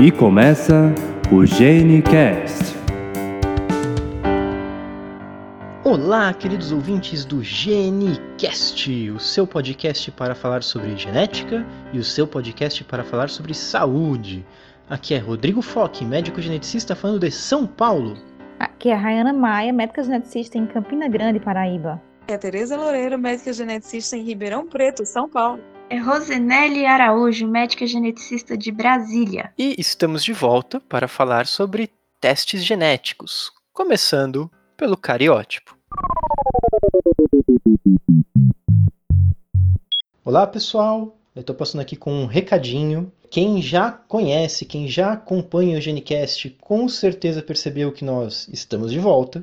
E começa o GeneCast. Olá, queridos ouvintes do GeneCast, o seu podcast para falar sobre genética e o seu podcast para falar sobre saúde. Aqui é Rodrigo Foque, médico geneticista falando de São Paulo. Aqui é a Rayana Maia, médica geneticista em Campina Grande, Paraíba. É a Tereza Loureiro, médica geneticista em Ribeirão Preto, São Paulo. É Rosenelli Araújo, médica geneticista de Brasília. E estamos de volta para falar sobre testes genéticos, começando pelo cariótipo. Olá pessoal, eu estou passando aqui com um recadinho. Quem já conhece, quem já acompanha o Genicast, com certeza percebeu que nós estamos de volta.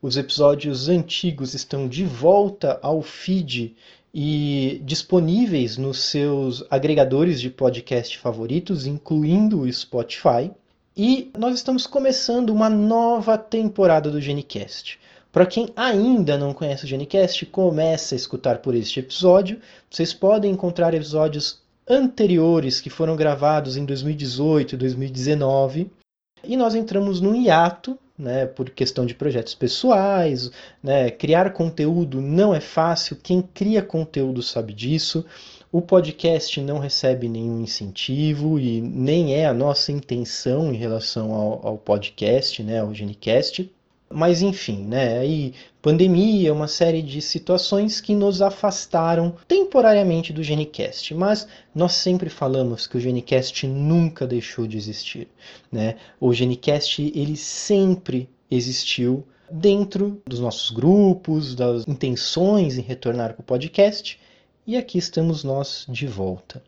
Os episódios antigos estão de volta ao feed e disponíveis nos seus agregadores de podcast favoritos, incluindo o Spotify. E nós estamos começando uma nova temporada do Genicast. Para quem ainda não conhece o Genicast, comece a escutar por este episódio. Vocês podem encontrar episódios anteriores que foram gravados em 2018 e 2019. E nós entramos no hiato né, por questão de projetos pessoais, né, criar conteúdo não é fácil, quem cria conteúdo sabe disso. O podcast não recebe nenhum incentivo e nem é a nossa intenção em relação ao, ao podcast, né, ao Genicast. Mas enfim, né? Aí pandemia, uma série de situações que nos afastaram temporariamente do Genicast, mas nós sempre falamos que o Genicast nunca deixou de existir, né? O Genicast ele sempre existiu dentro dos nossos grupos, das intenções em retornar com o podcast, e aqui estamos nós de volta.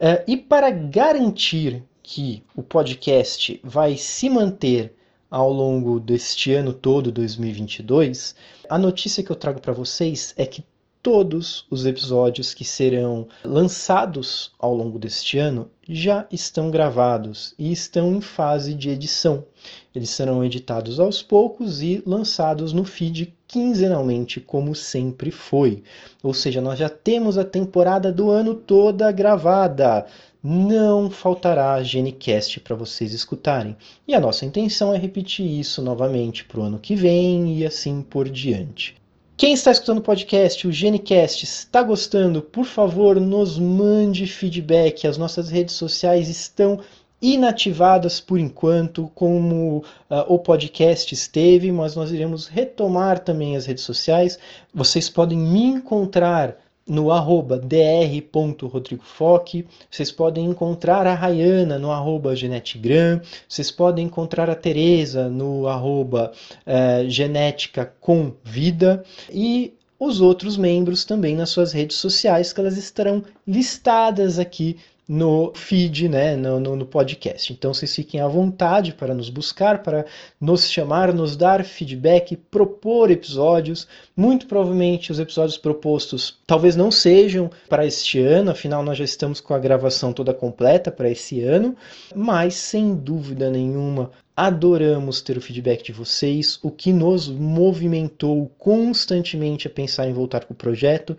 Uh, e para garantir que o podcast vai se manter ao longo deste ano todo, 2022, a notícia que eu trago para vocês é que todos os episódios que serão lançados ao longo deste ano já estão gravados e estão em fase de edição. Eles serão editados aos poucos e lançados no feed quinzenalmente, como sempre foi. Ou seja, nós já temos a temporada do ano toda gravada não faltará Genicast para vocês escutarem. E a nossa intenção é repetir isso novamente para o ano que vem e assim por diante. Quem está escutando o podcast, o Genicast, está gostando? Por favor, nos mande feedback. As nossas redes sociais estão inativadas por enquanto, como uh, o podcast esteve, mas nós iremos retomar também as redes sociais. Vocês podem me encontrar no arroba dr.rodrigofoque. Vocês podem encontrar a Rayana no arroba genetigram. Vocês podem encontrar a Tereza no arroba eh, genética com vida. E os outros membros também nas suas redes sociais, que elas estarão listadas aqui no feed, né, no, no, no, podcast. Então vocês fiquem à vontade para nos buscar, para nos chamar, nos dar feedback, propor episódios. Muito provavelmente os episódios propostos talvez não sejam para este ano, afinal nós já estamos com a gravação toda completa para esse ano, mas sem dúvida nenhuma adoramos ter o feedback de vocês, o que nos movimentou constantemente a pensar em voltar com o projeto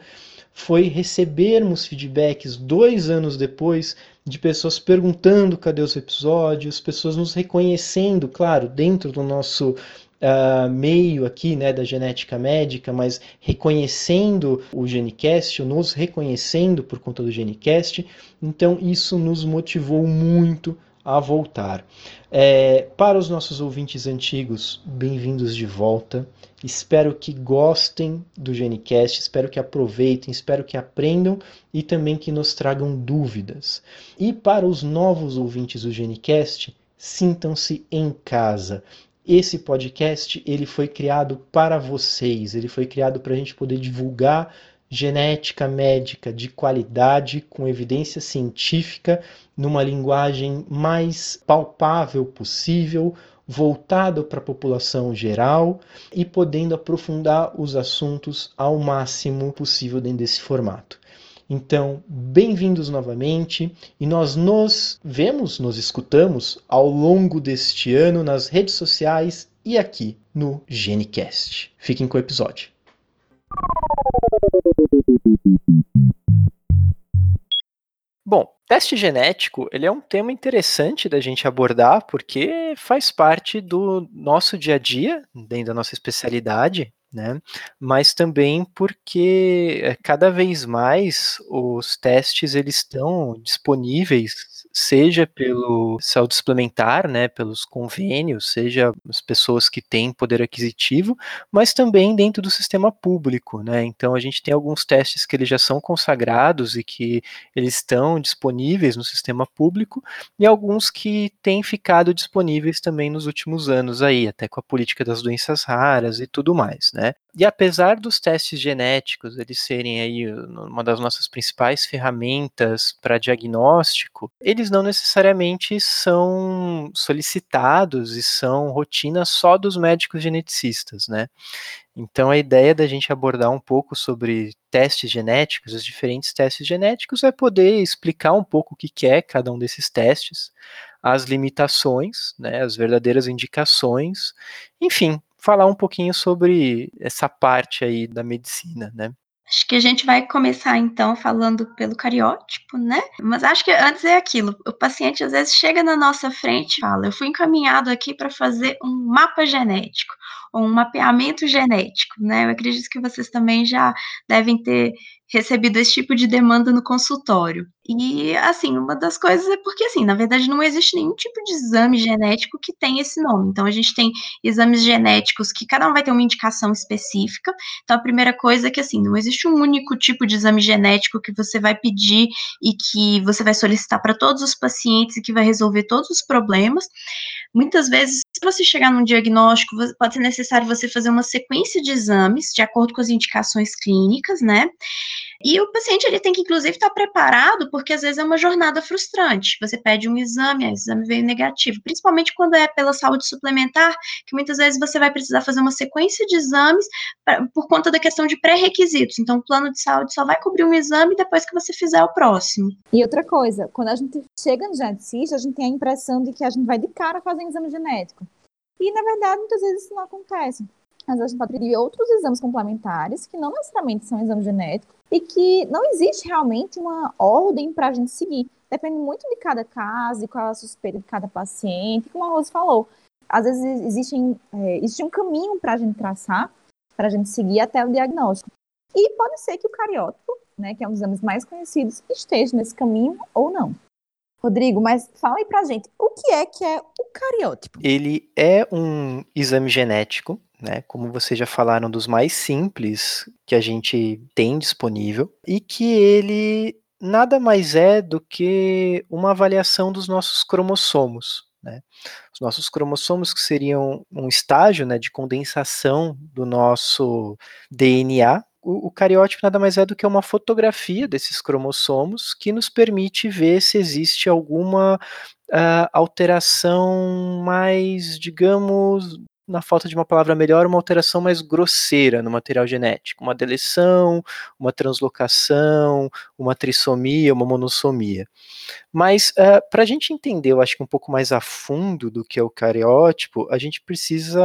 foi recebermos feedbacks dois anos depois de pessoas perguntando cadê os episódios, pessoas nos reconhecendo, claro, dentro do nosso uh, meio aqui, né, da genética médica, mas reconhecendo o Genicast, nos reconhecendo por conta do Genicast. Então isso nos motivou muito a voltar. É, para os nossos ouvintes antigos, bem-vindos de volta. Espero que gostem do Genicast, espero que aproveitem, espero que aprendam e também que nos tragam dúvidas. E para os novos ouvintes do Genicast, sintam-se em casa. Esse podcast ele foi criado para vocês, ele foi criado para a gente poder divulgar genética médica de qualidade, com evidência científica, numa linguagem mais palpável possível, voltado para a população geral e podendo aprofundar os assuntos ao máximo possível dentro desse formato. Então, bem-vindos novamente e nós nos vemos, nos escutamos ao longo deste ano nas redes sociais e aqui no Genicast. Fiquem com o episódio. Teste genético, ele é um tema interessante da gente abordar porque faz parte do nosso dia a dia, dentro da nossa especialidade, né? Mas também porque eh, cada vez mais os testes eles estão disponíveis seja pelo saúde suplementar, né, pelos convênios, seja as pessoas que têm poder aquisitivo, mas também dentro do sistema público, né? Então a gente tem alguns testes que eles já são consagrados e que eles estão disponíveis no sistema público e alguns que têm ficado disponíveis também nos últimos anos aí, até com a política das doenças raras e tudo mais, né? E apesar dos testes genéticos eles serem aí uma das nossas principais ferramentas para diagnóstico, eles não necessariamente são solicitados e são rotina só dos médicos geneticistas, né? Então a ideia da gente abordar um pouco sobre testes genéticos, os diferentes testes genéticos, é poder explicar um pouco o que é cada um desses testes, as limitações, né, as verdadeiras indicações, enfim, falar um pouquinho sobre essa parte aí da medicina, né? Acho que a gente vai começar então falando pelo cariótipo, né? Mas acho que antes é aquilo: o paciente às vezes chega na nossa frente e fala, eu fui encaminhado aqui para fazer um mapa genético, um mapeamento genético, né? Eu acredito que vocês também já devem ter recebido esse tipo de demanda no consultório. E, assim, uma das coisas é porque, assim, na verdade não existe nenhum tipo de exame genético que tenha esse nome. Então, a gente tem exames genéticos que cada um vai ter uma indicação específica. Então, a primeira coisa é que, assim, não existe um único tipo de exame genético que você vai pedir e que você vai solicitar para todos os pacientes e que vai resolver todos os problemas. Muitas vezes, se você chegar num diagnóstico, pode ser necessário você fazer uma sequência de exames de acordo com as indicações clínicas, né? E o paciente ele tem que, inclusive, estar preparado, porque às vezes é uma jornada frustrante. Você pede um exame, o exame veio negativo, principalmente quando é pela saúde suplementar, que muitas vezes você vai precisar fazer uma sequência de exames pra, por conta da questão de pré-requisitos. Então, o plano de saúde só vai cobrir um exame depois que você fizer o próximo. E outra coisa, quando a gente chega no geneticista, a gente tem a impressão de que a gente vai de cara fazer um exame genético. E, na verdade, muitas vezes isso não acontece. Às vezes pode pedir outros exames complementares, que não necessariamente são exames genéticos, e que não existe realmente uma ordem para a gente seguir. Depende muito de cada caso e qual é a suspeita de cada paciente, como a Rose falou. Às vezes existem, é, existe um caminho para a gente traçar, para a gente seguir até o diagnóstico. E pode ser que o cariótipo, né, que é um dos exames mais conhecidos, esteja nesse caminho ou não. Rodrigo, mas fala aí pra gente, o que é que é o cariótipo? Ele é um exame genético né? Como vocês já falaram, dos mais simples que a gente tem disponível e que ele nada mais é do que uma avaliação dos nossos cromossomos. Né? Os nossos cromossomos que seriam um estágio né, de condensação do nosso DNA. O, cariótipo nada mais é do que uma fotografia desses cromossomos que nos permite ver se existe alguma uh, alteração mais, digamos, na falta de uma palavra melhor, uma alteração mais grosseira no material genético, uma deleção, uma translocação, uma trissomia, uma monossomia. Mas uh, para a gente entender, eu acho que um pouco mais a fundo do que é o cariótipo, a gente precisa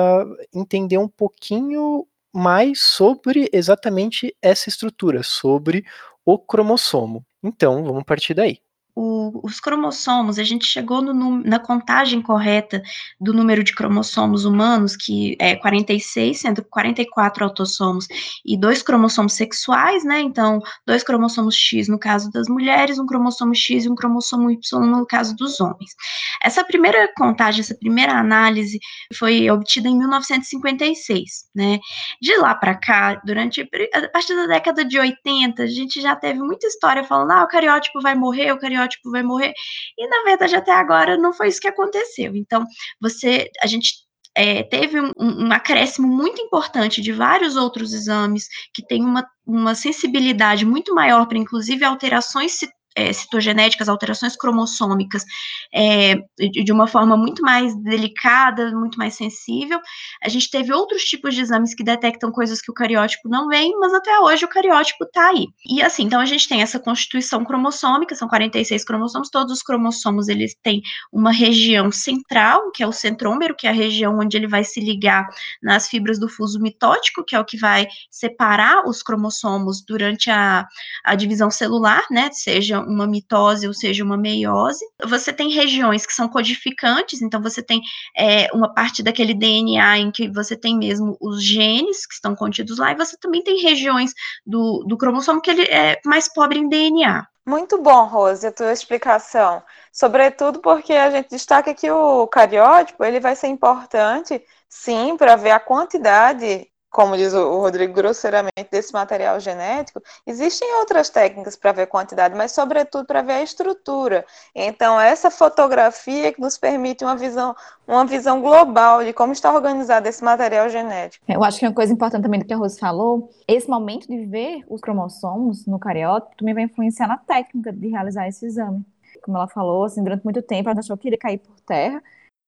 entender um pouquinho mais sobre exatamente essa estrutura, sobre o cromossomo. Então, vamos partir daí o, os cromossomos, a gente chegou no, na contagem correta do número de cromossomos humanos, que é 46, sendo 44 autossomos e dois cromossomos sexuais, né? Então, dois cromossomos X no caso das mulheres, um cromossomo X e um cromossomo Y no caso dos homens. Essa primeira contagem, essa primeira análise foi obtida em 1956, né? De lá para cá, durante a partir da década de 80, a gente já teve muita história falando: ah, o cariótipo vai morrer, o cariótipo estereótipo vai morrer. E na verdade, até agora não foi isso que aconteceu. Então, você, a gente é, teve um, um, acréscimo muito importante de vários outros exames que têm uma, uma sensibilidade muito maior para, inclusive, alterações é, citogenéticas, alterações cromossômicas, é, de uma forma muito mais delicada, muito mais sensível. A gente teve outros tipos de exames que detectam coisas que o cariótipo não vem, mas até hoje o cariótipo está aí. E assim, então a gente tem essa constituição cromossômica, são 46 cromossomos, todos os cromossomos eles têm uma região central, que é o centrômero, que é a região onde ele vai se ligar nas fibras do fuso mitótico, que é o que vai separar os cromossomos durante a, a divisão celular, né, seja uma mitose ou seja uma meiose. Você tem regiões que são codificantes, então você tem é, uma parte daquele DNA em que você tem mesmo os genes que estão contidos lá, e você também tem regiões do, do cromossomo que ele é mais pobre em DNA. Muito bom, Rose, a tua explicação. Sobretudo porque a gente destaca que o cariótipo ele vai ser importante, sim, para ver a quantidade como diz o Rodrigo grosseiramente, desse material genético, existem outras técnicas para ver quantidade, mas sobretudo para ver a estrutura. Então, essa fotografia que nos permite uma visão, uma visão global de como está organizado esse material genético. Eu acho que uma coisa importante também do que a Rose falou, esse momento de ver os cromossomos no cariótipo também vai influenciar na técnica de realizar esse exame. Como ela falou, assim, durante muito tempo ela achou que iria cair por terra,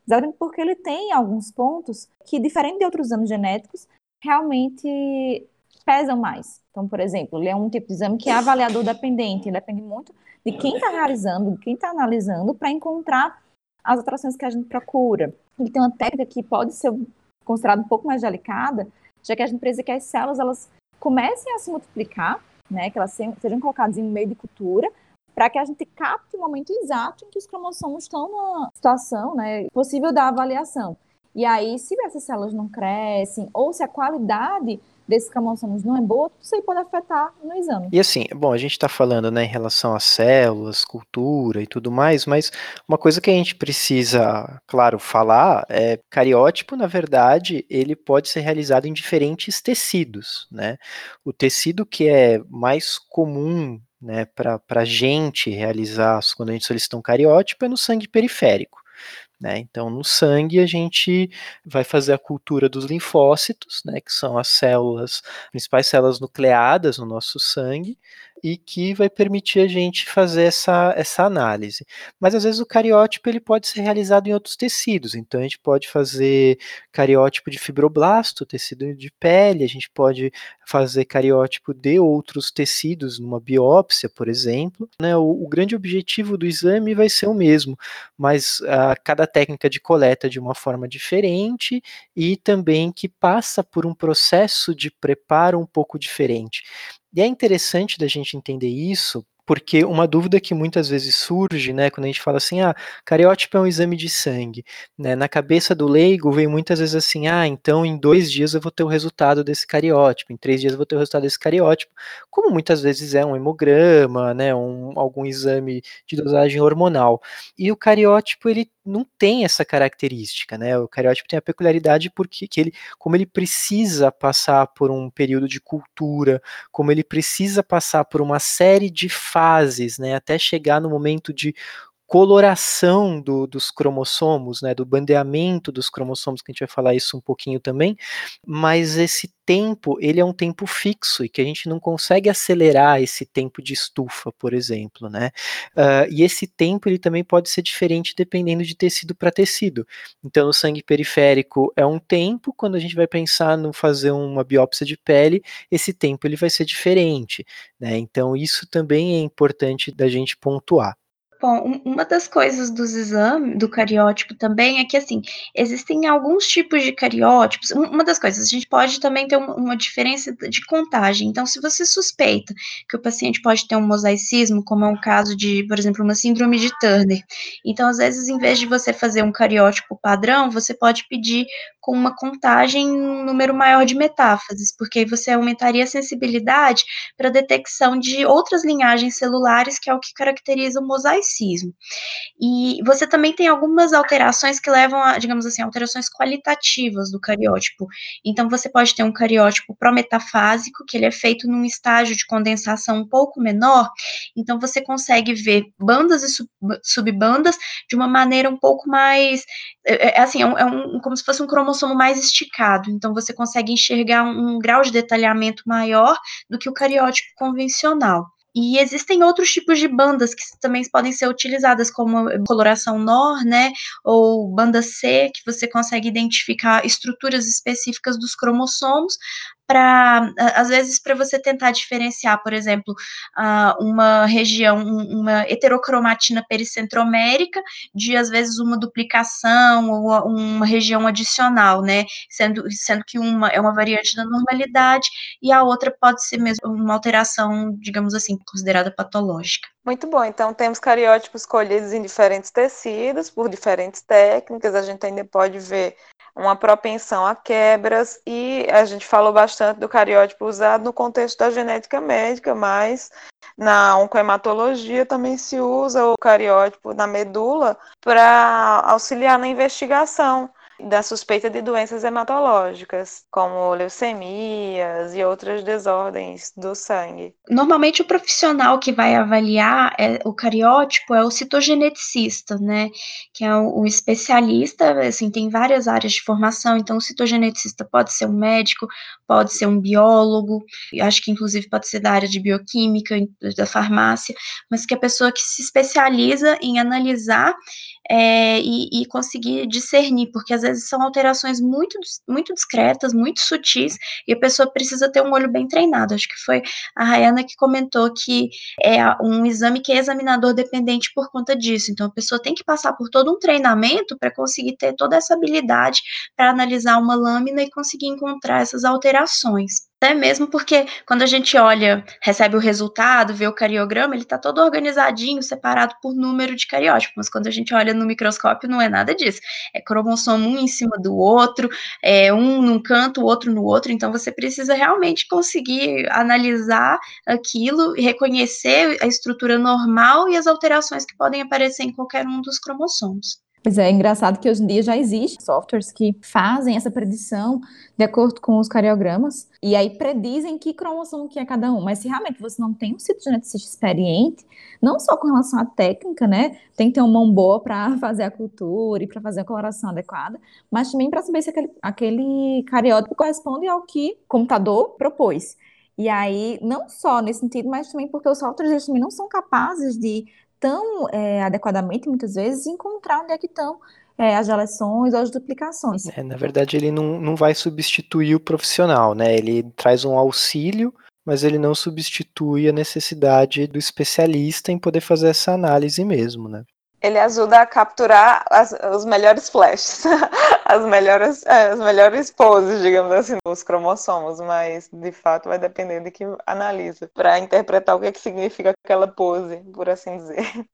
exatamente porque ele tem alguns pontos que, diferente de outros exames genéticos, realmente pesam mais. Então, por exemplo, ele é um tipo de exame que é avaliador dependente, ele depende muito de quem está realizando, de quem está analisando, para encontrar as alterações que a gente procura. Ele tem uma técnica que pode ser considerada um pouco mais delicada, já que a gente precisa que as células elas comecem a se multiplicar, né, que elas sejam colocadas em meio de cultura, para que a gente capte o momento exato em que os cromossomos estão na situação né, possível da avaliação. E aí, se essas células não crescem, ou se a qualidade desses cromossomos não é boa, isso aí pode afetar no exame. E assim, bom, a gente está falando né, em relação às células, cultura e tudo mais, mas uma coisa que a gente precisa, claro, falar é cariótipo, na verdade, ele pode ser realizado em diferentes tecidos, né? O tecido que é mais comum né, para a gente realizar quando a gente solicita um cariótipo é no sangue periférico. Né? Então, no sangue, a gente vai fazer a cultura dos linfócitos, né, que são as células, principais células nucleadas no nosso sangue, e que vai permitir a gente fazer essa, essa análise. Mas às vezes o cariótipo ele pode ser realizado em outros tecidos, então a gente pode fazer cariótipo de fibroblasto, tecido de pele, a gente pode fazer cariótipo de outros tecidos numa biópsia, por exemplo. Né? O, o grande objetivo do exame vai ser o mesmo, mas a, cada técnica de coleta de uma forma diferente e também que passa por um processo de preparo um pouco diferente. E é interessante da gente entender isso, porque uma dúvida que muitas vezes surge, né, quando a gente fala assim, ah, cariótipo é um exame de sangue, né, na cabeça do leigo vem muitas vezes assim, ah, então em dois dias eu vou ter o resultado desse cariótipo, em três dias eu vou ter o resultado desse cariótipo, como muitas vezes é um hemograma, né, um, algum exame de dosagem hormonal. E o cariótipo, ele não tem essa característica, né, o cariótipo tem a peculiaridade porque que ele, como ele precisa passar por um período de cultura, como ele precisa passar por uma série de fases, né, até chegar no momento de coloração do, dos cromossomos, né, do bandeamento dos cromossomos, que a gente vai falar isso um pouquinho também, mas esse tempo, ele é um tempo fixo e que a gente não consegue acelerar esse tempo de estufa, por exemplo, né, uh, e esse tempo ele também pode ser diferente dependendo de tecido para tecido, então o sangue periférico é um tempo, quando a gente vai pensar no fazer uma biópsia de pele, esse tempo ele vai ser diferente, né, então isso também é importante da gente pontuar. Bom, uma das coisas dos exames, do cariótipo também, é que, assim, existem alguns tipos de cariótipos. Uma das coisas, a gente pode também ter uma, diferença de contagem. Então, se você suspeita que o paciente pode ter um mosaicismo, como é o caso de, por exemplo, uma síndrome de Turner, então, às vezes, em vez de você fazer um cariótipo padrão, você pode pedir com uma contagem um número maior de metáfases, porque aí você aumentaria a sensibilidade para detecção de outras linhagens celulares, que é o que caracteriza o mosaicismo racismo. E você também tem algumas alterações que levam a, digamos assim, alterações qualitativas do cariótipo. Então, você pode ter um cariótipo prometafásico, que ele é feito num estágio de condensação um pouco menor, então você consegue ver bandas e sub, subbandas de uma maneira um pouco mais, é, é assim, é, um, é um, como se fosse um cromossomo mais esticado, então você consegue enxergar um, um grau de detalhamento maior do que o cariótipo convencional. E existem outros tipos de bandas que também podem ser utilizadas, como coloração NOR, né, ou banda C, que você consegue identificar estruturas específicas dos cromossomos para, às vezes, para você tentar diferenciar, por exemplo, uma região, uma heterocromatina pericentromérica, de, às vezes, uma duplicação ou uma região adicional, né? Sendo, sendo que uma é uma variante da normalidade e a outra pode ser mesmo uma alteração, digamos assim, considerada patológica. Muito bom. Então, temos cariótipos colhidos em diferentes tecidos, por diferentes técnicas. A gente ainda pode ver uma propensão a quebras, e a gente falou bastante do cariótipo usado no contexto da genética médica, mas na oncohematologia também se usa o cariótipo na medula para auxiliar na investigação da suspeita de doenças hematológicas, como leucemias e outras desordens do sangue. Normalmente o profissional que vai avaliar é, o cariótipo é o citogeneticista, né, que é um, especialista, assim, tem várias áreas de formação, então o citogeneticista pode ser um médico, pode ser um biólogo, acho que inclusive pode ser da área de bioquímica, da farmácia, mas que é a pessoa que se especializa em analisar é, e, e, conseguir discernir, porque às vezes são alterações muito, muito discretas, muito sutis, e a pessoa precisa ter um olho bem treinado. Acho que foi a Rayana que comentou que é um exame que é examinador dependente por conta disso. Então a pessoa tem que passar por todo um treinamento para conseguir ter toda essa habilidade para analisar uma lâmina e conseguir encontrar essas alterações. Até mesmo porque quando a gente olha, recebe o resultado, vê o cariograma, ele está todo organizadinho, separado por número de cariótipos. Mas quando a gente olha no microscópio, não é nada disso. É cromossomo um em cima do outro, é um num canto, o outro no outro. Então você precisa realmente conseguir analisar aquilo e reconhecer a estrutura normal e as alterações que podem aparecer em qualquer um dos cromossomos. Pois é, é engraçado que hoje em dia já existem softwares que fazem essa predição de acordo com os cariogramas, e aí predizem que cromossomo que é cada um. Mas se realmente você não tem um citogeneticista experiente, não só com relação à técnica, né? Tem que ter uma mão boa para fazer a cultura e para fazer a coloração adequada, mas também para saber se aquele, aquele cariótipo corresponde ao que o computador propôs. E aí, não só nesse sentido, mas também porque os softwares também não são capazes de tão é, adequadamente, muitas vezes, encontrar onde é que estão é, as deleções ou as duplicações. É, na verdade, ele não, não vai substituir o profissional, né? Ele traz um auxílio, mas ele não substitui a necessidade do especialista em poder fazer essa análise mesmo, né? Ele ajuda a capturar as, os melhores flashes, as melhores, é, as melhores poses, digamos assim, dos cromossomos, mas de fato vai depender de que analisa para interpretar o que, é que significa aquela pose, por assim dizer.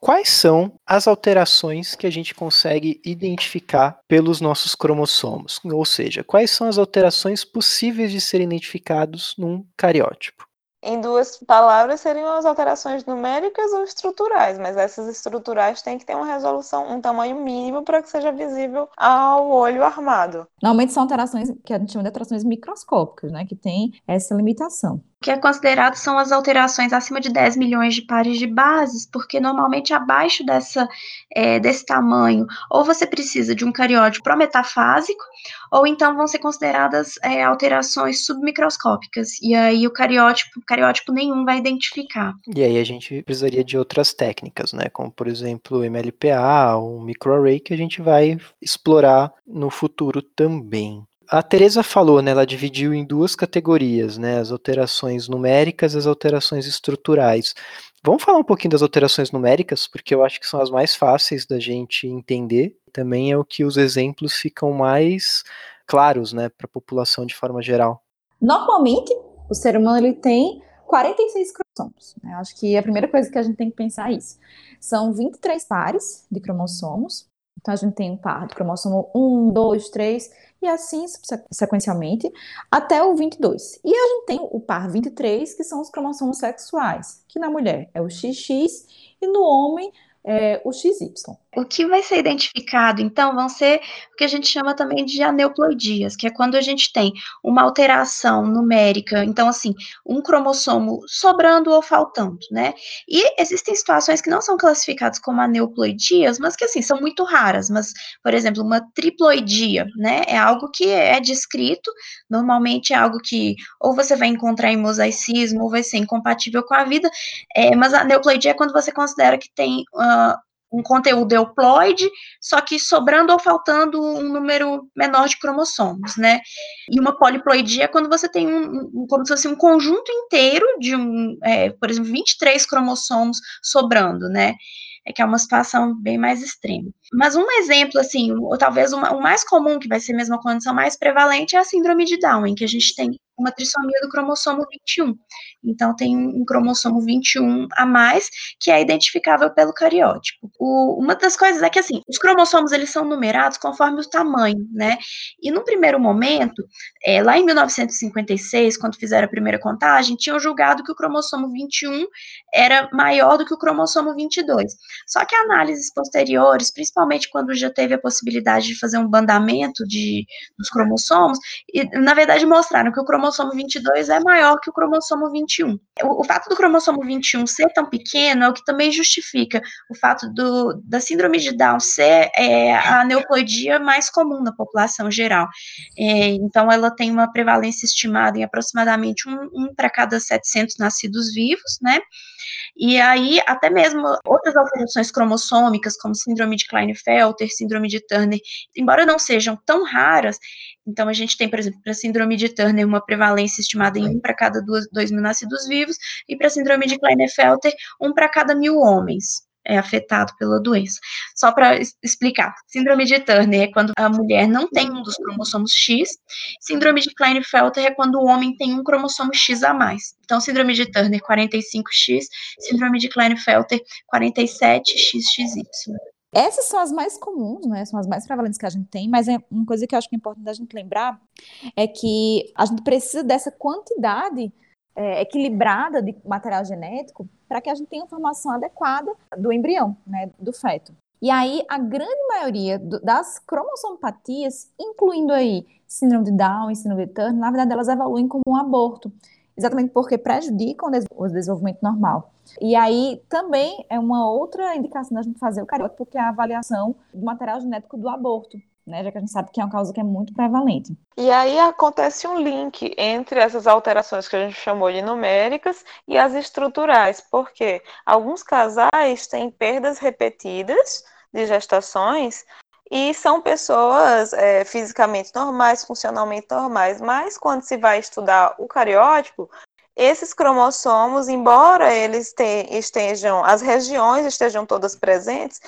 Quais são as alterações que a gente consegue identificar pelos nossos cromossomos? Ou seja, quais são as alterações possíveis de serem identificados num cariótipo? Em duas palavras, seriam as alterações numéricas ou estruturais, mas essas estruturais têm que ter uma resolução, um tamanho mínimo para que seja visível ao olho armado. Normalmente são alterações que a gente chama de alterações microscópicas, né, que tem essa limitação. O que é considerado são as alterações acima de 10 milhões de pares de bases, porque normalmente abaixo dessa, é, desse tamanho, ou você precisa de um cariótipo prometafásico, ou então vão ser consideradas é, alterações submicroscópicas, e aí o cariótipo, cariótipo nenhum vai identificar. E aí a gente precisaria de outras técnicas, né, como por exemplo o MLPA, um microarray, que a gente vai explorar no futuro também. A Teresa falou, né, ela dividiu em duas categorias, né, as alterações numéricas e as alterações estruturais. Vamos falar um pouquinho das alterações numéricas, porque eu acho que são as mais fáceis da gente entender. Também é o que os exemplos ficam mais claros, né, para a população de forma geral. Normalmente, o ser humano ele tem 46 cromossomos. Né? Acho que a primeira coisa que a gente tem que pensar é isso. São 23 pares de cromossomos. Então, a gente tem um par do cromossomo 1, 2, 3 e assim sequencialmente até o 22. E a gente tem o par 23, que são os cromossomos sexuais, que na mulher é o XX e no homem é o XY. O que vai ser identificado, então, vão ser o que a gente chama também de aneuploidias, que é quando a gente tem uma alteração numérica, então, assim, um cromossomo sobrando ou faltando, né? E existem situações que não são classificadas como aneuploidias, mas que, assim, são muito raras, mas, por exemplo, uma triploidia, né? É algo que é descrito, normalmente é algo que ou você vai encontrar em mosaicismo, ou vai ser incompatível com a vida, é, mas a aneuploidia é quando você considera que tem uh, um conteúdo euploide, só que sobrando ou faltando um número menor de cromossomos, né? E uma poliploidia é quando você tem um, um como se fosse um conjunto inteiro de um, é, por exemplo, 23 cromossomos sobrando, né? É que é uma situação bem mais extrema. Mas um exemplo, assim, ou talvez o mais comum, que vai ser mesmo a condição mais prevalente, é a síndrome de Down, em que a gente tem uma trissomia do cromossomo 21. Então, tem um cromossomo 21 a mais, que é identificável pelo cariótipo. O, uma das coisas é que, assim, os cromossomos, eles são numerados conforme o tamanho, né? E no primeiro momento, é, lá em 1956, quando fizeram a primeira contagem, tinham julgado que o cromossomo 21 era maior do que o cromossomo 22. Só que análises posteriores, principalmente quando já teve a possibilidade de fazer um bandamento de, dos cromossomos, e, na verdade mostraram que o cromossomo cromossomo 22 é maior que o cromossomo 21. O, o, fato do cromossomo 21 ser tão pequeno é o que também justifica o fato do, da síndrome de Down ser é, a aneuploidia mais comum na população geral. É, então, ela tem uma prevalência estimada em aproximadamente um, um para cada 700 nascidos vivos, né? E aí, até mesmo outras alterações cromossômicas, como síndrome de Klinefelter, síndrome de Turner, embora não sejam tão raras, então a gente tem, por exemplo, para a síndrome de Turner, uma prevalência estimada em um para cada duas, dois mil nascidos vivos, e para a síndrome de Klinefelter, um para cada mil homens é afetado pela doença. Só para explicar, síndrome de Turner é quando a mulher não tem um dos cromossomos X, síndrome de Klinefelter é quando o homem tem um cromossomo X a mais. Então, síndrome de Turner 45X, síndrome de Klinefelter 47XXY. Essas são as mais comuns, né? São as mais prevalentes que a gente tem, mas é uma coisa que eu acho que é importante a gente lembrar é que a gente precisa dessa quantidade é, equilibrada de material genético para que a gente tenha informação adequada do embrião, né, do feto. E aí, a grande maioria do, das cromossomopatias, incluindo aí síndrome de Down e síndrome de Turner, na verdade, elas evoluem como um aborto, exatamente porque prejudicam o desenvolvimento normal. E aí, também é uma outra indicação da gente fazer o cariota, porque é a avaliação do material genético do aborto né? Já que a gente sabe que é uma causa que é muito prevalente. E aí acontece um link entre essas alterações que a gente chamou de numéricas e as estruturais, porque alguns casais têm perdas repetidas de gestações e são pessoas é, fisicamente normais, funcionalmente normais, mas quando se vai estudar o cariótipo, esses cromossomos, embora eles te, estejam, as regiões estejam todas presentes,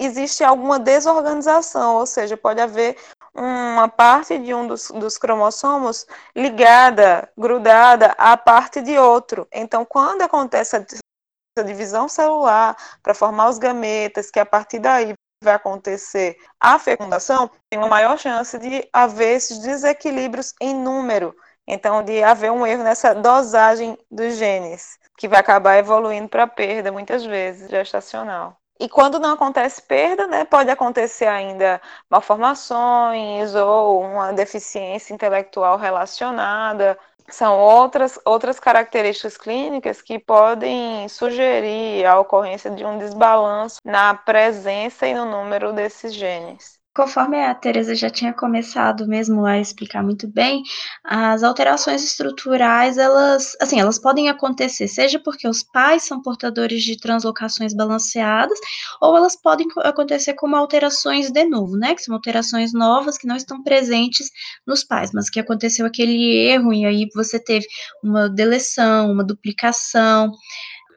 existe alguma desorganização, ou seja, pode haver uma parte de um dos, dos cromossomos ligada, grudada à parte de outro. Então, quando acontece a divisão celular para formar os gametas, que a partir daí vai acontecer a fecundação, tem uma maior chance de haver esses desequilíbrios em número. Então, de haver um erro nessa dosagem dos genes, que vai acabar evoluindo para perda, muitas vezes, gestacional. E quando não acontece perda, né, pode acontecer ainda malformações ou uma deficiência intelectual relacionada. São outras, outras características clínicas que podem sugerir a ocorrência de um desbalanço na presença e no número desses genes. Conforme a Teresa já tinha começado mesmo a explicar muito bem, as alterações estruturais, elas, assim, elas podem acontecer, seja porque os pais são portadores de translocações balanceadas, ou elas podem acontecer como alterações de novo, né, que são alterações novas que não estão presentes nos pais, mas que aconteceu aquele erro e aí você teve uma deleção, uma duplicação,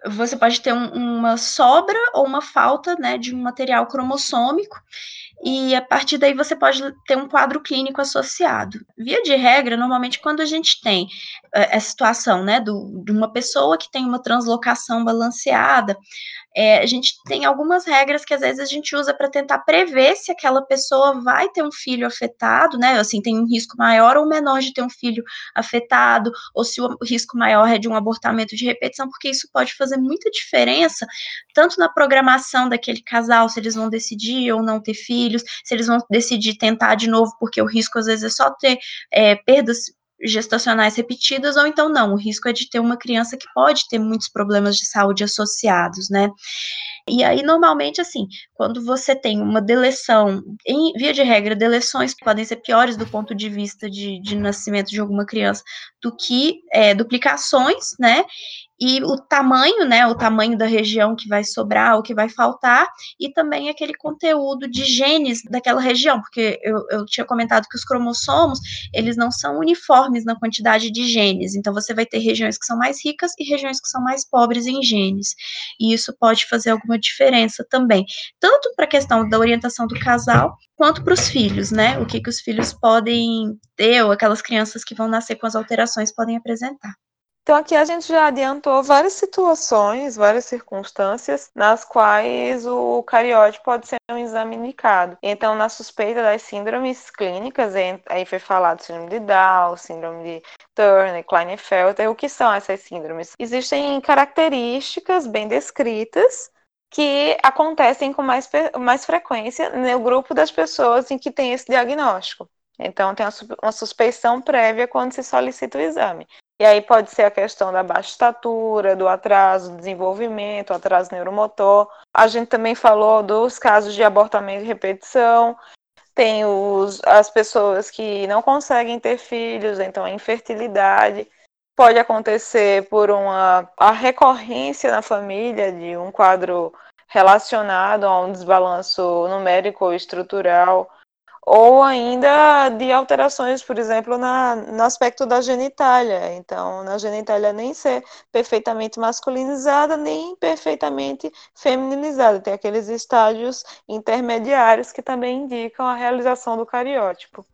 você pode ter um, uma sobra ou uma falta, né, de um material cromossômico, e a partir daí você pode ter um quadro clínico associado. Via de regra, normalmente quando a gente tem uh, essa situação, né, do, de uma pessoa que tem uma translocação balanceada, é, a gente tem algumas regras que às vezes a gente usa para tentar prever se aquela pessoa vai ter um filho afetado, né? Assim, tem um risco maior ou menor de ter um filho afetado, ou se o risco maior é de um abortamento de repetição, porque isso pode fazer muita diferença, tanto na programação daquele casal, se eles vão decidir ou não ter filhos, se eles vão decidir tentar de novo, porque o risco às vezes é só ter é, perdas gestacionais repetidas, ou então não, o risco é de ter uma criança que pode ter muitos problemas de saúde associados, né? E aí, normalmente, assim, quando você tem uma deleção, em via de regra, deleções podem ser piores do ponto de vista de, de nascimento de alguma criança do que é, duplicações, né? E o tamanho, né, o tamanho da região que vai sobrar, o que vai faltar, e também aquele conteúdo de genes daquela região, porque eu, eu tinha comentado que os cromossomos, eles não são uniformes na quantidade de genes, então você vai ter regiões que são mais ricas e regiões que são mais pobres em genes, e isso pode fazer alguma diferença também, tanto para a questão da orientação do casal, quanto para os filhos, né, o que que os filhos podem ter, ou aquelas crianças que vão nascer com as alterações podem apresentar. Então, aqui a gente já adiantou várias situações, várias circunstâncias nas quais o cariótipo pode ser um exame indicado. Então, na suspeita das síndromes clínicas, aí foi falado síndrome de Down, síndrome de Turner, Klinefelter, o que são essas síndromes? Existem características bem descritas que acontecem com mais, mais frequência no grupo das pessoas em que tem esse diagnóstico. Então, tem uma suspeição prévia quando se solicita o exame. E aí pode ser a questão da baixa estatura, do atraso do desenvolvimento, atraso neuromotor. A gente também falou dos casos de abortamento e repetição. Tem os, as pessoas que não conseguem ter filhos, então a infertilidade. Pode acontecer por uma a recorrência na família de um quadro relacionado a um desbalanço numérico ou estrutural ou ainda de alterações, por exemplo, na, no aspecto da genitália. Então, na genitália nem ser perfeitamente masculinizada, nem perfeitamente feminilizada. Tem aqueles estágios intermediários que também indicam a realização do cariótipo.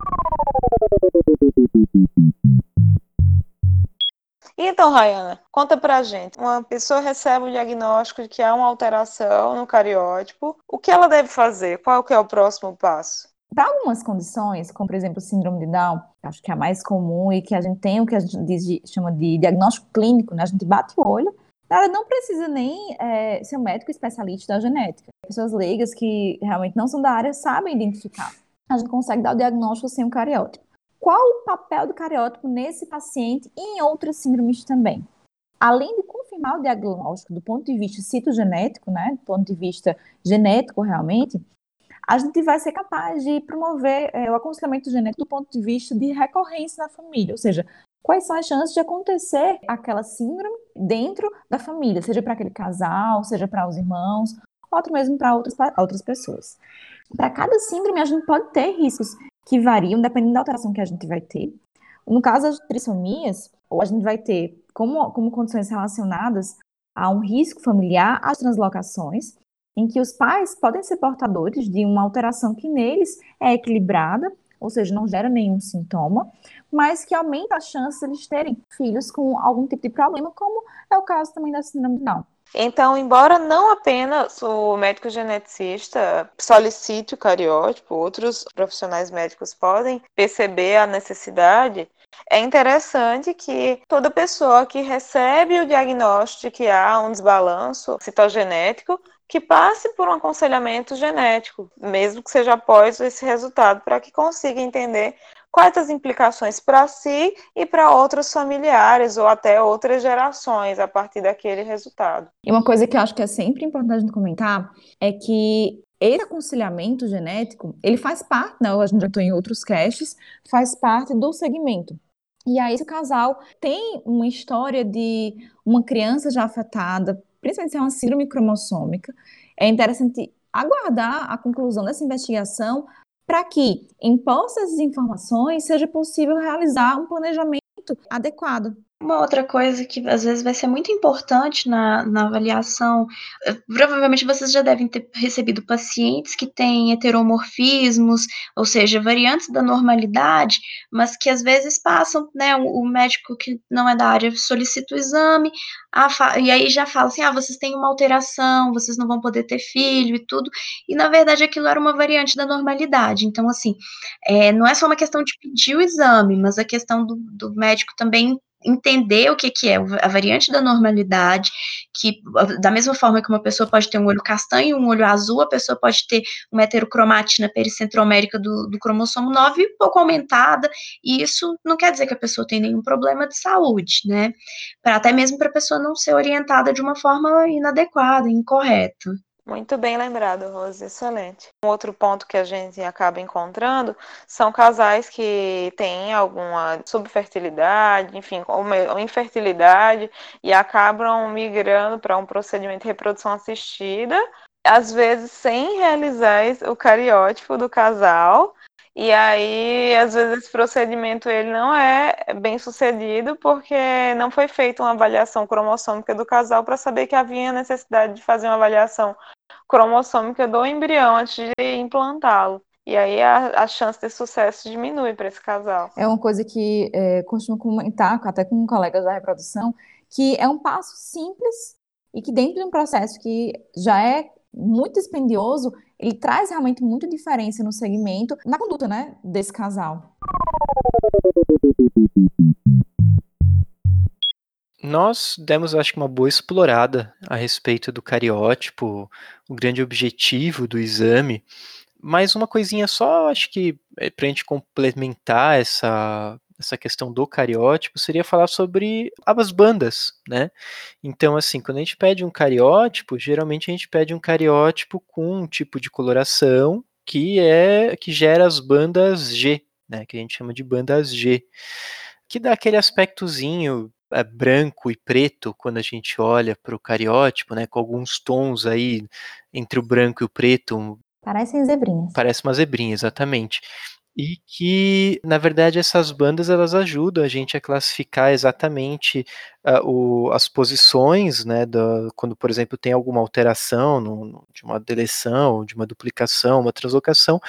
Então, Rayana, conta pra gente. Uma pessoa recebe o diagnóstico de que há uma alteração no cariótipo. O que ela deve fazer? Qual que é o próximo passo? Para algumas condições, como por exemplo síndrome de Down, acho que é a mais comum e que a gente tem o que a gente diz chama de diagnóstico clínico, né? A gente bate o olho, ela não precisa nem é, ser um médico especialista da genética. Pessoas leigas que realmente não são da área sabem identificar. A gente consegue dar o diagnóstico sem o cariótipo. Qual o papel do cariótipo nesse paciente e em outras síndromes também? Além de confirmar o diagnóstico do ponto de vista citogenético, né, do ponto de vista genético realmente, a gente vai ser capaz de promover é, o aconselhamento genético do ponto de vista de recorrência na família, ou seja, quais são as chances de acontecer aquela síndrome dentro da família, seja para aquele casal, seja para os irmãos, ou até mesmo para outras, outras pessoas. Para cada síndrome, a gente pode ter riscos que variam dependendo da alteração que a gente vai ter. No caso das trissomias, ou a gente vai ter como, como condições relacionadas a um risco familiar, as translocações, em que os pais podem ser portadores de uma alteração que neles é equilibrada, ou seja, não gera nenhum sintoma, mas que aumenta a chance de eles terem filhos com algum tipo de problema, como é o caso também da síndrome de Down. Então, embora não apenas o médico geneticista solicite o cariótipo, outros profissionais médicos podem perceber a necessidade, é interessante que toda pessoa que recebe o diagnóstico de que há um desbalanço citogenético que passe por um aconselhamento genético, mesmo que seja após esse resultado, para que consiga entender quais as implicações para si e para outros familiares ou até outras gerações a partir daquele resultado. E uma coisa que eu acho que é sempre importante comentar é que esse aconselhamento genético, ele faz parte, né, a gente já estou em outros casts, faz parte do segmento. E aí, se o casal tem uma história de uma criança já afetada principalmente se é uma síndrome cromossômica, é interessante aguardar a conclusão dessa investigação para que, em postas informações, seja possível realizar um planejamento adequado. Uma outra coisa que às vezes vai ser muito importante na, na avaliação, eh, provavelmente vocês já devem ter recebido pacientes que têm heteromorfismos, ou seja, variantes da normalidade, mas que às vezes passam, né, o, o médico que não é da área solicita o exame, a, e aí já fala assim, ah, vocês têm uma alteração, vocês não vão poder ter filho e tudo, e na verdade aquilo era uma variante da normalidade, então assim, é, não é só uma questão de pedir o exame, mas a questão do, do médico também entender o que, que é a variante da normalidade, que da mesma forma que uma pessoa pode ter um olho castanho e um olho azul, a pessoa pode ter uma heterocromatina pericentromérica do, do cromossomo 9 pouco aumentada, e isso não quer dizer que a pessoa tem nenhum problema de saúde, né? Pra, até mesmo para a pessoa não ser orientada de uma forma inadequada, incorreta. Muito bem lembrado, Rose, excelente. Um outro ponto que a gente acaba encontrando são casais que têm alguma subfertilidade, enfim, ou infertilidade, e acabam migrando para um procedimento de reprodução assistida, às vezes sem realizar o cariótipo do casal, e aí, às vezes, esse procedimento ele não é bem sucedido porque não foi feita uma avaliação cromossômica do casal para saber que havia necessidade de fazer uma avaliação cromossômica do embrião antes de implantá-lo. E aí a, a, chance de sucesso diminui para esse casal. É uma coisa que é, costumo comentar até com colegas da reprodução, que é um passo simples e que dentro de um processo que já é muito dispendioso, ele traz realmente muita diferença no segmento, na conduta, né, desse casal. Nós demos, acho que, uma boa explorada a respeito do cariótipo, o grande objetivo do exame, mas uma coisinha só, acho que, é, para a gente complementar essa, essa questão do cariótipo seria falar sobre as bandas, né? Então, assim, quando a gente pede um cariótipo, geralmente a gente pede um cariótipo com um tipo de coloração que é que gera as bandas G, né? Que a gente chama de bandas G, que dá aquele aspectozinho é, branco e preto quando a gente olha para o cariótipo, né? Com alguns tons aí entre o branco e o preto. Parecem zebrinhas. Parece uma zebrinha, exatamente e que, na verdade, essas bandas elas ajudam a gente a classificar exatamente uh, o, as posições, né, da, quando, por exemplo, tem alguma alteração no, no, de uma deleção, de uma duplicação, uma translocação,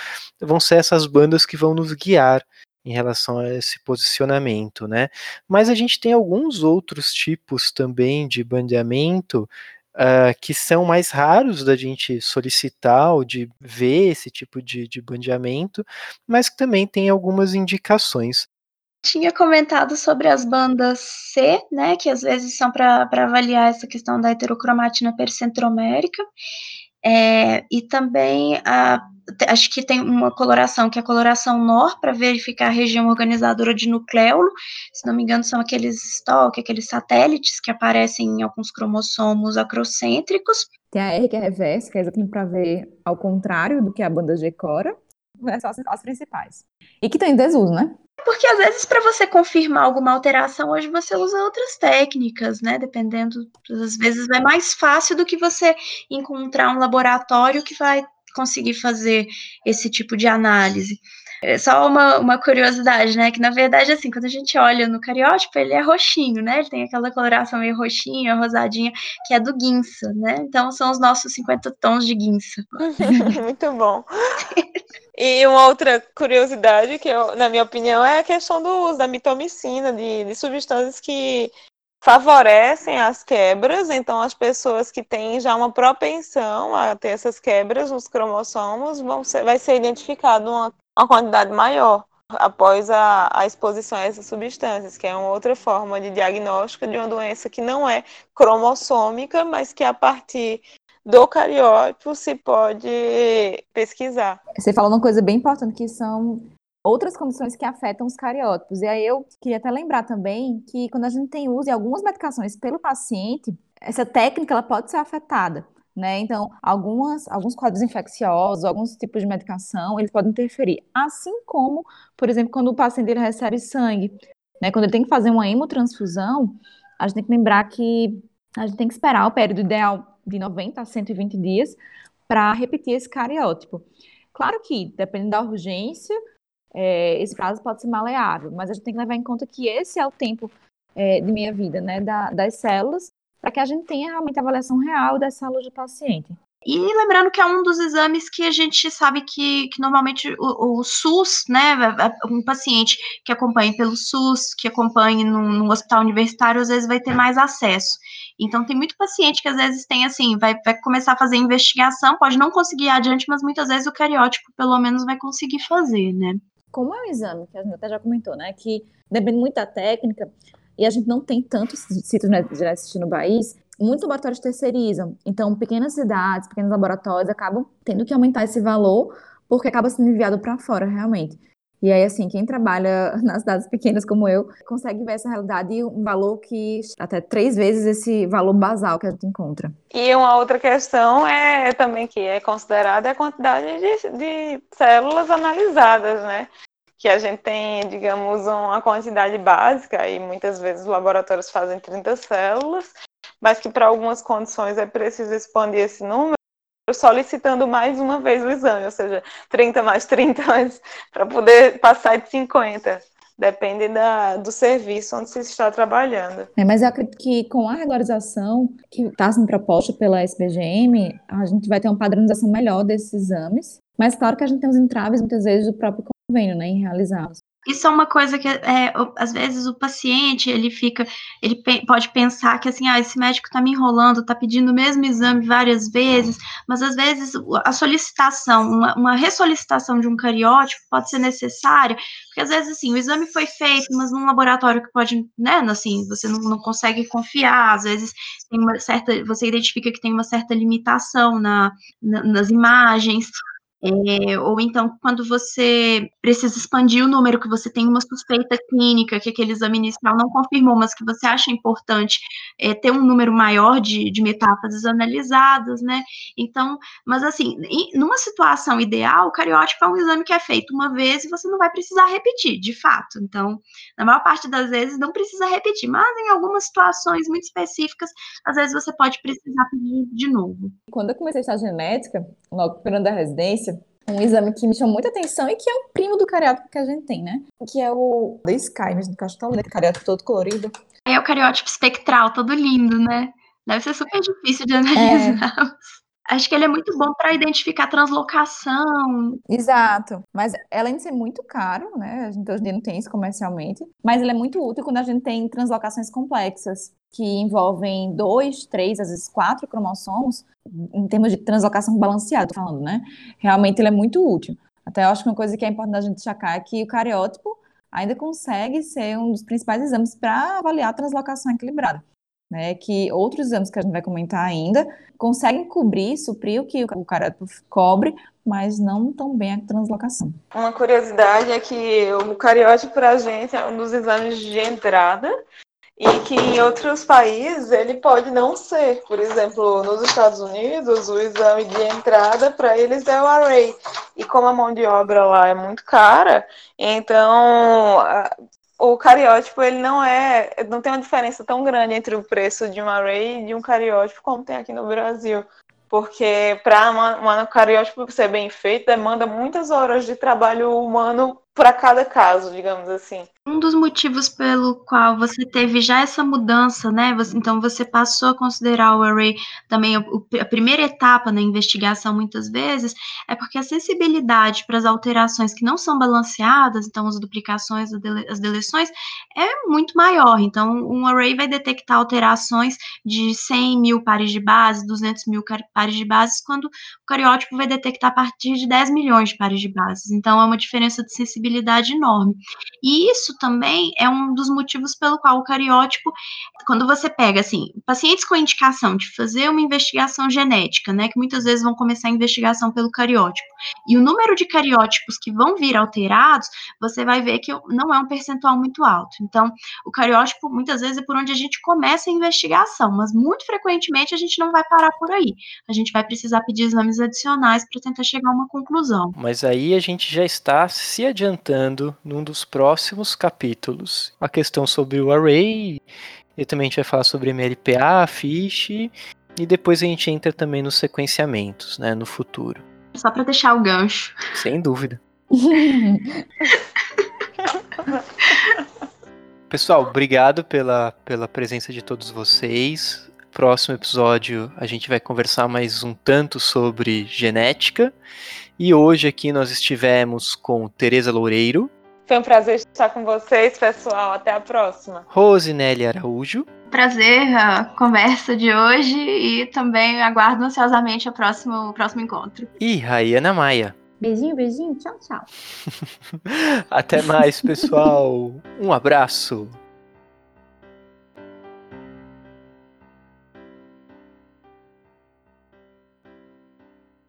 vão ser essas bandas que vão nos guiar em relação a esse posicionamento, né? Mas a gente tem alguns outros tipos também de bandeamento uh, que são mais raros da gente solicitar ou de ver esse tipo de, de bandeamento, mas que também tem algumas indicações. Tinha comentado sobre as bandas C, né, que às vezes são para avaliar essa questão da heterocromatina pericentromérica, é, e também a acho que tem uma coloração, que é a coloração NOR, para verificar a região organizadora de nucleolo. Se não me engano, são aqueles stalk, aqueles satélites que aparecem em alguns cromossomos acrocêntricos. Tem a R, que é reversa, que é exatamente para ver ao contrário do que a banda G cora. São as, as principais. E que tem em desuso, né? Porque às vezes para você confirmar alguma alteração hoje você usa outras técnicas, né? Dependendo, às vezes é mais fácil do que você encontrar um laboratório que vai conseguir fazer esse tipo de análise. É só uma, uma curiosidade, né? Que na verdade, assim, quando a gente olha no cariótipo, ele é roxinho, né? Ele tem aquela coloração meio roxinha, rosadinha, que é do guinça, né? Então são os nossos 50 tons de guinça. Muito bom. E uma outra curiosidade, que eu, na minha opinião, é a questão do uso da mitomicina, de, de substâncias que favorecem as quebras, então as pessoas que têm já uma propensão a ter essas quebras nos cromossomos vão ser, vai ser identificado uma, uma quantidade maior após a, a, exposição a essas substâncias, que é uma outra forma de diagnóstico de uma doença que não é cromossômica, mas que a partir do cariótipo se pode pesquisar. Você falou uma coisa bem importante que são outras condições que afetam os cariótipos. E aí eu queria até lembrar também que quando a gente tem uso de algumas medicações pelo paciente, essa técnica ela pode ser afetada. Né? Então, algumas, alguns quadros infecciosos, alguns tipos de medicação, eles podem interferir. Assim como, por exemplo, quando o paciente ele recebe sangue, né? quando ele tem que fazer uma hemotransfusão, a gente tem que lembrar que a gente tem que esperar o período ideal de 90 a 120 dias para repetir esse cariótipo. Claro que, dependendo da urgência, é, esse prazo pode ser maleável, mas a gente tem que levar em conta que esse é o tempo é, de minha vida, né, da, das células, para que a gente tenha realmente a avaliação real das células do paciente. E lembrando que é um dos exames que a gente sabe que, que normalmente o, o, SUS, né, um paciente que acompanhe pelo SUS, que acompanhe num, hospital universitário, às vezes vai ter mais acesso. Então, tem muito paciente que às vezes tem, assim, vai, vai começar a fazer investigação, pode não conseguir ir adiante, mas muitas vezes o cariótipo, pelo menos, vai conseguir fazer, né como é um exame, que a gente até já comentou, né, que depende muito da técnica, e a gente não tem tantos sítios de assistir no país, muitos laboratórios terceirizam. Então, pequenas cidades, pequenos laboratórios acabam tendo que aumentar esse valor, porque acaba sendo enviado para fora, realmente. E aí, assim, quem trabalha nas cidades pequenas como eu, consegue ver essa realidade e um valor que até três vezes esse valor basal que a gente encontra. E uma outra questão é também que é considerada a quantidade de, de células analisadas, né? Que a gente tem, digamos, uma quantidade básica, e muitas vezes os laboratórios fazem 30 células, mas que para algumas condições é preciso expandir esse número solicitando mais uma vez o exame, ou seja, 30 mais 30 para poder passar de 50. Depende da, do serviço onde se está trabalhando. É, mas eu acredito que com a regularização que está sendo proposta pela SBGM, a gente vai ter uma padronização melhor desses exames. Mas claro que a gente tem os entraves, muitas vezes, do próprio convênio, né, em realizá-los. Isso é uma coisa que, é, às vezes, o paciente, ele fica, ele pode pensar que, assim, ah, esse médico está me enrolando, está pedindo o mesmo exame várias vezes, mas, às vezes, a solicitação, uma, uma ressolicitação de um cariótipo pode ser necessária, porque, às vezes, assim, o exame foi feito, mas num laboratório que pode, né, assim, você não, não consegue confiar, às vezes, tem uma certa, você identifica que tem uma certa limitação na, na nas imagens, é, ou então, quando você precisa expandir o número, que você tem uma suspeita clínica, que aquele exame inicial não confirmou, mas que você acha importante é, ter um número maior de, de metáfases analisadas, né? Então, mas assim, em, numa situação ideal, o cariótipo é um exame que é feito uma vez e você não vai precisar repetir, de fato. Então, na maior parte das vezes, não precisa repetir, mas em algumas situações muito específicas, às vezes você pode precisar pedir de novo. Quando eu comecei a genética, logo no da residência, um exame que me chamou muita atenção e que é um primo do cariótipo que a gente tem, né? Que é o The Sky, mas no caso tá lindo, cariótipo todo colorido. É o cariótipo espectral, todo lindo, né? Deve ser super difícil de analisar. É. Acho que ele é muito bom para identificar translocação. Exato. Mas além de ser muito caro, né? A gente hoje em dia não tem isso comercialmente, mas ele é muito útil quando a gente tem translocações complexas que envolvem dois, três, às vezes quatro cromossomos, em termos de translocação balanceada, falando, né? Realmente ele é muito útil. Até eu acho que uma coisa que é importante a gente destacar é que o cariótipo ainda consegue ser um dos principais exames para avaliar a translocação equilibrada. Né, que outros exames que a gente vai comentar ainda conseguem cobrir, suprir o que o cariótipo cobre, mas não tão bem a translocação. Uma curiosidade é que o cariótipo para a gente é um dos exames de entrada e que em outros países ele pode não ser. Por exemplo, nos Estados Unidos, o exame de entrada para eles é o array. E como a mão de obra lá é muito cara, então o cariótipo ele não é, não tem uma diferença tão grande entre o preço de um array e de um cariótipo como tem aqui no Brasil. Porque para um cariótipo ser bem feito demanda muitas horas de trabalho humano para cada caso, digamos assim. Um dos motivos pelo qual você teve já essa mudança, né? Você, então você passou a considerar o array também a, a primeira etapa na investigação, muitas vezes, é porque a sensibilidade para as alterações que não são balanceadas, então as duplicações, as deleções, é muito maior. Então, um array vai detectar alterações de 100 mil pares de base, 200 mil pares de bases, quando o cariótipo vai detectar a partir de 10 milhões de pares de bases. Então, é uma diferença de sensibilidade enorme. E isso também é um dos motivos pelo qual o cariótipo, quando você pega, assim, pacientes com indicação de fazer uma investigação genética, né, que muitas vezes vão começar a investigação pelo cariótipo, e o número de cariótipos que vão vir alterados, você vai ver que não é um percentual muito alto. Então, o cariótipo, muitas vezes, é por onde a gente começa a investigação, mas muito frequentemente a gente não vai parar por aí. A gente vai precisar pedir exames adicionais para tentar chegar a uma conclusão. Mas aí a gente já está se adiantando adiantando num dos próximos capítulos a questão sobre o array, e também a gente vai falar sobre MLPA, Fish, e depois a gente entra também nos sequenciamentos, né, no futuro. Só para deixar o gancho. Sem dúvida. Pessoal, obrigado pela, pela presença de todos vocês. Próximo episódio a gente vai conversar mais um tanto sobre genética. E hoje aqui nós estivemos com Tereza Loureiro. Foi um prazer estar com vocês, pessoal. Até a próxima. Rosinelli Araújo. Prazer a conversa de hoje e também aguardo ansiosamente o próximo, o próximo encontro. E Raiana Maia. Beijinho, beijinho. Tchau, tchau. Até mais, pessoal. um abraço.